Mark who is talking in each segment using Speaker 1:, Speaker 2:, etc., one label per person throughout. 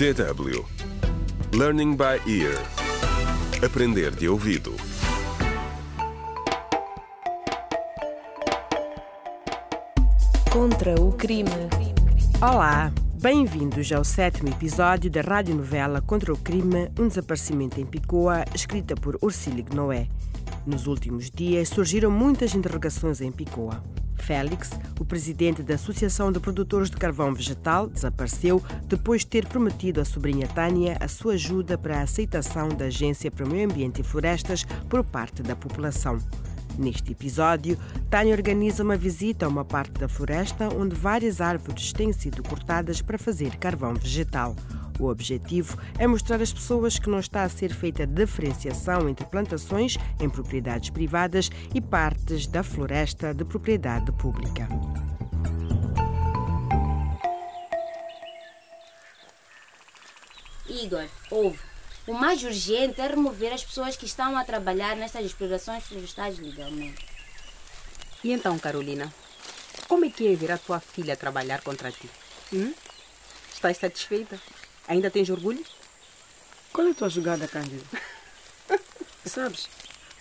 Speaker 1: DW Learning by Ear Aprender de ouvido
Speaker 2: Contra o crime.
Speaker 3: Olá, bem-vindos ao sétimo episódio da radionovela Contra o Crime, um desaparecimento em Picoa, escrita por Ursílio Noé. Nos últimos dias surgiram muitas interrogações em Picoa. Félix, o presidente da Associação de Produtores de Carvão Vegetal, desapareceu depois de ter prometido à sobrinha Tânia a sua ajuda para a aceitação da Agência para o Meio Ambiente e Florestas por parte da população. Neste episódio, Tânia organiza uma visita a uma parte da floresta onde várias árvores têm sido cortadas para fazer carvão vegetal. O objetivo é mostrar às pessoas que não está a ser feita diferenciação entre plantações em propriedades privadas e partes da floresta de propriedade pública.
Speaker 4: Igor, ouve. O mais urgente é remover as pessoas que estão a trabalhar nestas explorações florestais legalmente.
Speaker 5: E então, Carolina, como é que é ver a tua filha trabalhar contra ti? Hum? Estás satisfeita? Ainda tens orgulho?
Speaker 6: Qual é a tua jogada, Cândido? Sabes,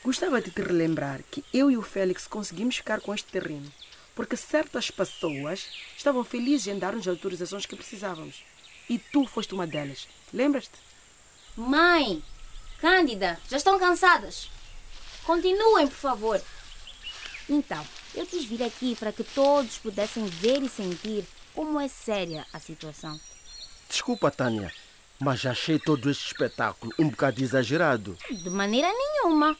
Speaker 6: gostava de te relembrar que eu e o Félix conseguimos ficar com este terreno porque certas pessoas estavam felizes em dar-nos as autorizações que precisávamos. E tu foste uma delas. Lembras-te?
Speaker 4: Mãe, Cândida, já estão cansadas? Continuem, por favor. Então, eu quis vir aqui para que todos pudessem ver e sentir como é séria a situação.
Speaker 7: Desculpa, Tânia, mas achei todo este espetáculo um bocado exagerado.
Speaker 4: De maneira nenhuma.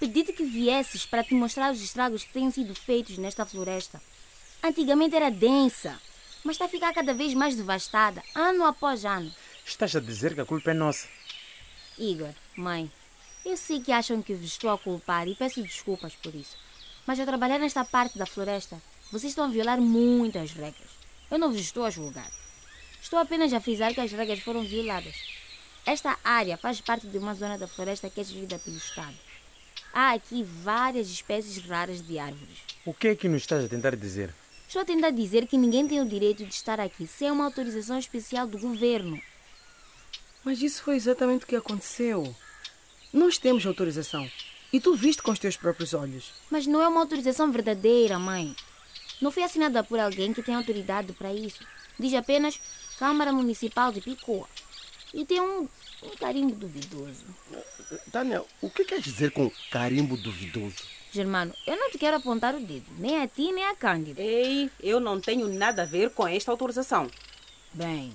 Speaker 4: Pedi-te que viesses para te mostrar os estragos que têm sido feitos nesta floresta. Antigamente era densa, mas está a ficar cada vez mais devastada, ano após ano.
Speaker 8: Estás a dizer que a culpa é nossa.
Speaker 4: Igor, mãe, eu sei que acham que vos estou a culpar e peço desculpas por isso. Mas ao trabalhar nesta parte da floresta, vocês estão a violar muitas regras. Eu não vos estou a julgar. Estou apenas a frisar que as regras foram violadas. Esta área faz parte de uma zona da floresta que é gerida pelo Estado. Há aqui várias espécies raras de árvores.
Speaker 8: O que é que nos estás a tentar dizer?
Speaker 4: Estou a tentar dizer que ninguém tem o direito de estar aqui sem uma autorização especial do governo.
Speaker 6: Mas isso foi exatamente o que aconteceu. Nós temos autorização. E tu viste com os teus próprios olhos.
Speaker 4: Mas não é uma autorização verdadeira, mãe. Não foi assinada por alguém que tem autoridade para isso. Diz apenas Câmara Municipal de Picoa. E tem um, um carimbo duvidoso.
Speaker 7: Tânia, o que queres dizer com carimbo duvidoso?
Speaker 4: Germano, eu não te quero apontar o dedo, nem a ti, nem a Cândida.
Speaker 5: Ei, eu não tenho nada a ver com esta autorização.
Speaker 4: Bem,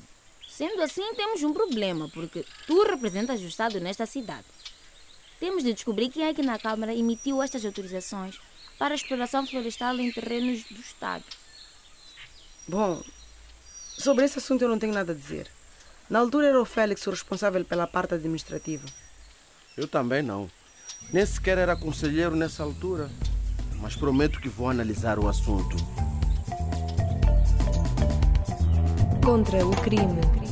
Speaker 4: sendo assim, temos um problema, porque tu representas o Estado nesta cidade. Temos de descobrir quem é que na Câmara emitiu estas autorizações para a exploração florestal em terrenos do Estado.
Speaker 6: Bom, sobre esse assunto eu não tenho nada a dizer. Na altura era o Félix o responsável pela parte administrativa.
Speaker 7: Eu também não. Nem sequer era conselheiro nessa altura. Mas prometo que vou analisar o assunto.
Speaker 2: Contra o crime.